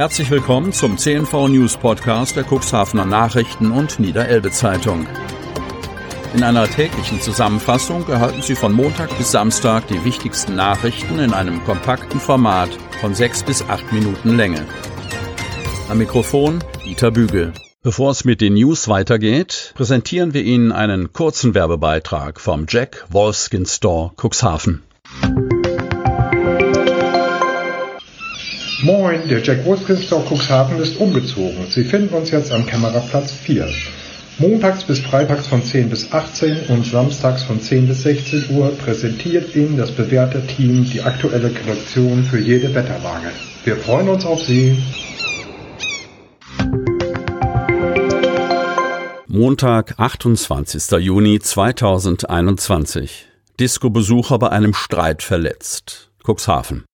Herzlich willkommen zum CNV News Podcast der Cuxhavener Nachrichten und Niederelbe Zeitung. In einer täglichen Zusammenfassung erhalten Sie von Montag bis Samstag die wichtigsten Nachrichten in einem kompakten Format von sechs bis acht Minuten Länge. Am Mikrofon Dieter Bügel. Bevor es mit den News weitergeht, präsentieren wir Ihnen einen kurzen Werbebeitrag vom Jack Wolfskin Store Cuxhaven. Moin, der Jack Wolfskin Store Cuxhaven ist umgezogen. Sie finden uns jetzt am Kämmererplatz 4. Montags bis freitags von 10 bis 18 und samstags von 10 bis 16 Uhr präsentiert Ihnen das bewährte Team die aktuelle Kollektion für jede Wetterlage. Wir freuen uns auf Sie. Montag, 28. Juni 2021. Disco-Besucher bei einem Streit verletzt. Cuxhaven.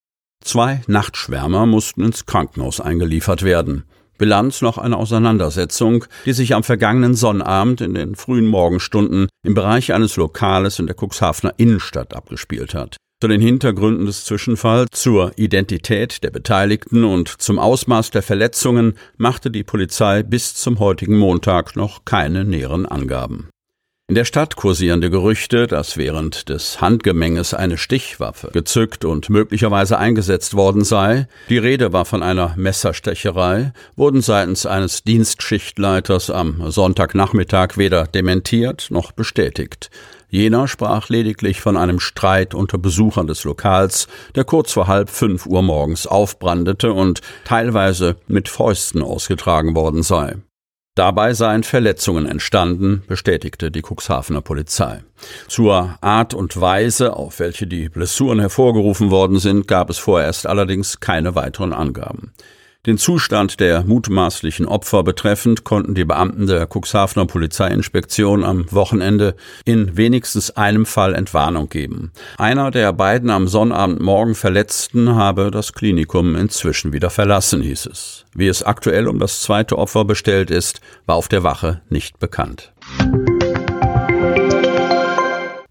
Zwei Nachtschwärmer mussten ins Krankenhaus eingeliefert werden. Bilanz noch eine Auseinandersetzung, die sich am vergangenen Sonnabend in den frühen Morgenstunden im Bereich eines Lokales in der Cuxhavener Innenstadt abgespielt hat. Zu den Hintergründen des Zwischenfalls, zur Identität der Beteiligten und zum Ausmaß der Verletzungen machte die Polizei bis zum heutigen Montag noch keine näheren Angaben. In der Stadt kursierende Gerüchte, dass während des Handgemenges eine Stichwaffe gezückt und möglicherweise eingesetzt worden sei, die Rede war von einer Messerstecherei, wurden seitens eines Dienstschichtleiters am Sonntagnachmittag weder dementiert noch bestätigt. Jener sprach lediglich von einem Streit unter Besuchern des Lokals, der kurz vor halb fünf Uhr morgens aufbrandete und teilweise mit Fäusten ausgetragen worden sei. Dabei seien Verletzungen entstanden, bestätigte die Cuxhavener Polizei. Zur Art und Weise, auf welche die Blessuren hervorgerufen worden sind, gab es vorerst allerdings keine weiteren Angaben. Den Zustand der mutmaßlichen Opfer betreffend konnten die Beamten der Cuxhavener Polizeiinspektion am Wochenende in wenigstens einem Fall Entwarnung geben. Einer der beiden am Sonnabendmorgen Verletzten habe das Klinikum inzwischen wieder verlassen, hieß es. Wie es aktuell um das zweite Opfer bestellt ist, war auf der Wache nicht bekannt.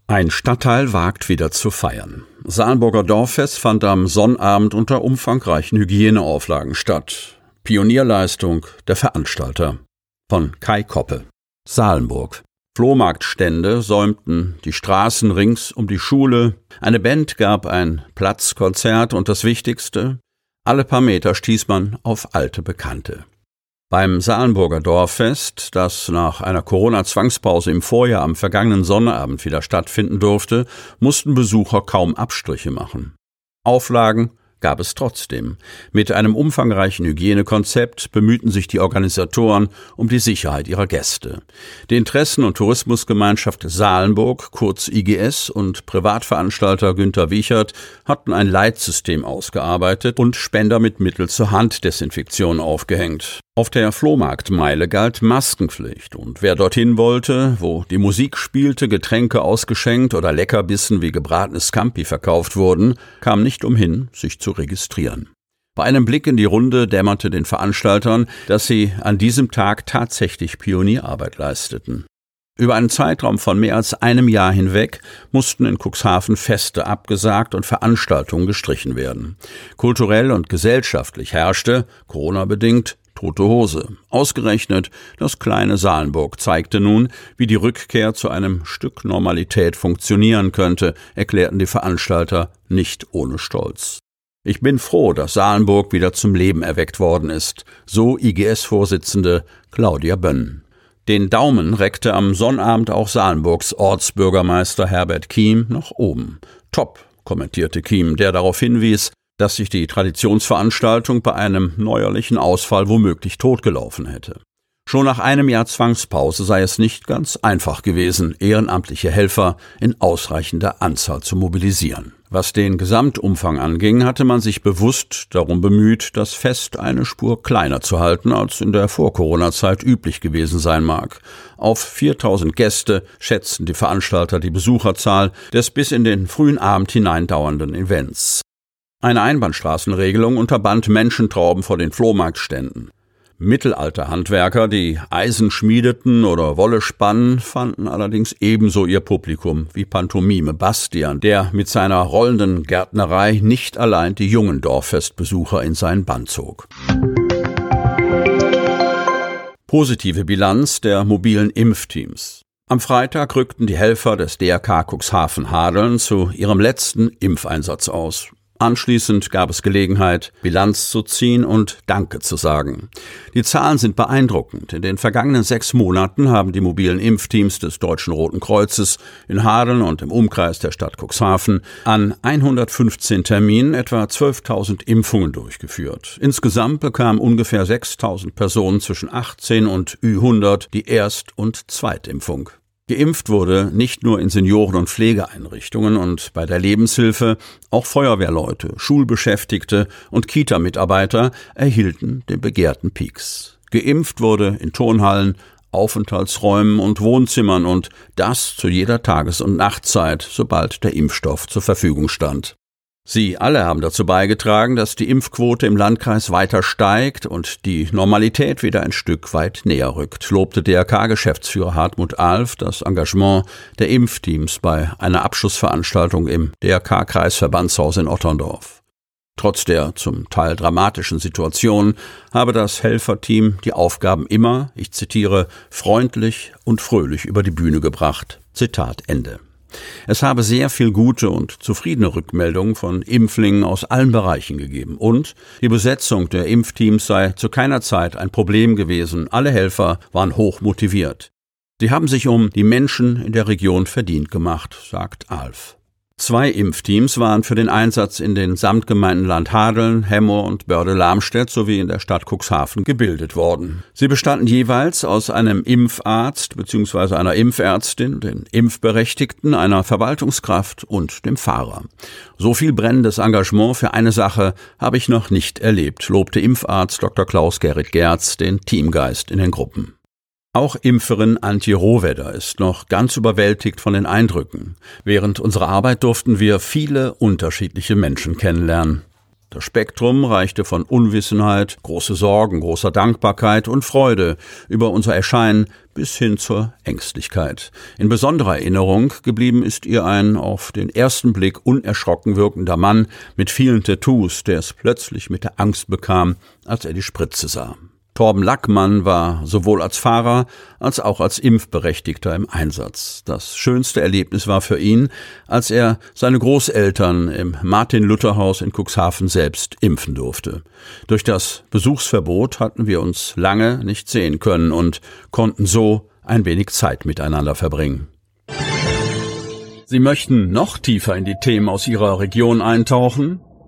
Ein Stadtteil wagt wieder zu feiern. Saalburger Dorffest fand am Sonnabend unter umfangreichen Hygieneauflagen statt. Pionierleistung der Veranstalter. Von Kai Koppe. Saalenburg. Flohmarktstände säumten die Straßen rings um die Schule, eine Band gab ein Platzkonzert und das Wichtigste, alle paar Meter stieß man auf alte Bekannte. Beim Saalenburger Dorffest, das nach einer Corona-Zwangspause im Vorjahr am vergangenen Sonnabend wieder stattfinden durfte, mussten Besucher kaum Abstriche machen. Auflagen gab es trotzdem. Mit einem umfangreichen Hygienekonzept bemühten sich die Organisatoren um die Sicherheit ihrer Gäste. Die Interessen- und Tourismusgemeinschaft Saalenburg, kurz IGS, und Privatveranstalter Günter Wiechert hatten ein Leitsystem ausgearbeitet und Spender mit Mittel zur Handdesinfektion aufgehängt. Auf der Flohmarktmeile galt Maskenpflicht und wer dorthin wollte, wo die Musik spielte, Getränke ausgeschenkt oder Leckerbissen wie gebratenes Scampi verkauft wurden, kam nicht umhin, sich zu registrieren. Bei einem Blick in die Runde dämmerte den Veranstaltern, dass sie an diesem Tag tatsächlich Pionierarbeit leisteten. Über einen Zeitraum von mehr als einem Jahr hinweg mussten in Cuxhaven Feste abgesagt und Veranstaltungen gestrichen werden. Kulturell und gesellschaftlich herrschte, Corona-bedingt, tote Hose. Ausgerechnet das kleine Saalenburg zeigte nun, wie die Rückkehr zu einem Stück Normalität funktionieren könnte, erklärten die Veranstalter nicht ohne Stolz. Ich bin froh, dass Saalenburg wieder zum Leben erweckt worden ist, so IGS-Vorsitzende Claudia Bönn. Den Daumen reckte am Sonnabend auch Saalenburgs Ortsbürgermeister Herbert Kiem nach oben. Top, kommentierte Kiem, der darauf hinwies, dass sich die Traditionsveranstaltung bei einem neuerlichen Ausfall womöglich totgelaufen hätte. Schon nach einem Jahr Zwangspause sei es nicht ganz einfach gewesen, ehrenamtliche Helfer in ausreichender Anzahl zu mobilisieren. Was den Gesamtumfang anging, hatte man sich bewusst darum bemüht, das Fest eine Spur kleiner zu halten, als in der Vor-Corona-Zeit üblich gewesen sein mag. Auf 4000 Gäste schätzten die Veranstalter die Besucherzahl des bis in den frühen Abend hineindauernden Events. Eine Einbahnstraßenregelung unterband Menschentrauben vor den Flohmarktständen. Mittelalterhandwerker, die Eisen schmiedeten oder Wolle spannen, fanden allerdings ebenso ihr Publikum wie Pantomime Bastian, der mit seiner rollenden Gärtnerei nicht allein die jungen Dorffestbesucher in seinen Bann zog. Positive Bilanz der mobilen Impfteams. Am Freitag rückten die Helfer des DRK Cuxhaven Hadeln zu ihrem letzten Impfeinsatz aus. Anschließend gab es Gelegenheit, Bilanz zu ziehen und Danke zu sagen. Die Zahlen sind beeindruckend. In den vergangenen sechs Monaten haben die mobilen Impfteams des Deutschen Roten Kreuzes in Hadeln und im Umkreis der Stadt Cuxhaven an 115 Terminen etwa 12.000 Impfungen durchgeführt. Insgesamt bekamen ungefähr 6.000 Personen zwischen 18 und Ü100 die Erst- und Zweitimpfung. Geimpft wurde nicht nur in Senioren- und Pflegeeinrichtungen und bei der Lebenshilfe, auch Feuerwehrleute, Schulbeschäftigte und Kita-Mitarbeiter erhielten den begehrten Peaks. Geimpft wurde in Turnhallen, Aufenthaltsräumen und Wohnzimmern und das zu jeder Tages- und Nachtzeit, sobald der Impfstoff zur Verfügung stand. Sie alle haben dazu beigetragen, dass die Impfquote im Landkreis weiter steigt und die Normalität wieder ein Stück weit näher rückt, lobte DRK-Geschäftsführer Hartmut Alf das Engagement der Impfteams bei einer Abschlussveranstaltung im DRK-Kreisverbandshaus in Otterndorf. Trotz der zum Teil dramatischen Situation habe das Helferteam die Aufgaben immer, ich zitiere, freundlich und fröhlich über die Bühne gebracht. Zitat Ende. Es habe sehr viel gute und zufriedene Rückmeldungen von Impflingen aus allen Bereichen gegeben und die Besetzung der Impfteams sei zu keiner Zeit ein Problem gewesen. Alle Helfer waren hoch motiviert. Sie haben sich um die Menschen in der Region verdient gemacht, sagt Alf. Zwei Impfteams waren für den Einsatz in den Samtgemeinden Landhadeln, Hemmoor und Börde-Lamstedt sowie in der Stadt Cuxhaven gebildet worden. Sie bestanden jeweils aus einem Impfarzt bzw. einer Impfärztin, den Impfberechtigten, einer Verwaltungskraft und dem Fahrer. So viel brennendes Engagement für eine Sache habe ich noch nicht erlebt, lobte Impfarzt Dr. Klaus Gerrit Gerz den Teamgeist in den Gruppen. Auch Impferin Antje Rohwedder ist noch ganz überwältigt von den Eindrücken. Während unserer Arbeit durften wir viele unterschiedliche Menschen kennenlernen. Das Spektrum reichte von Unwissenheit, große Sorgen, großer Dankbarkeit und Freude über unser Erscheinen bis hin zur Ängstlichkeit. In besonderer Erinnerung geblieben ist ihr ein auf den ersten Blick unerschrocken wirkender Mann mit vielen Tattoos, der es plötzlich mit der Angst bekam, als er die Spritze sah. Torben Lackmann war sowohl als Fahrer als auch als Impfberechtigter im Einsatz. Das schönste Erlebnis war für ihn, als er seine Großeltern im Martin-Luther-Haus in Cuxhaven selbst impfen durfte. Durch das Besuchsverbot hatten wir uns lange nicht sehen können und konnten so ein wenig Zeit miteinander verbringen. Sie möchten noch tiefer in die Themen aus Ihrer Region eintauchen?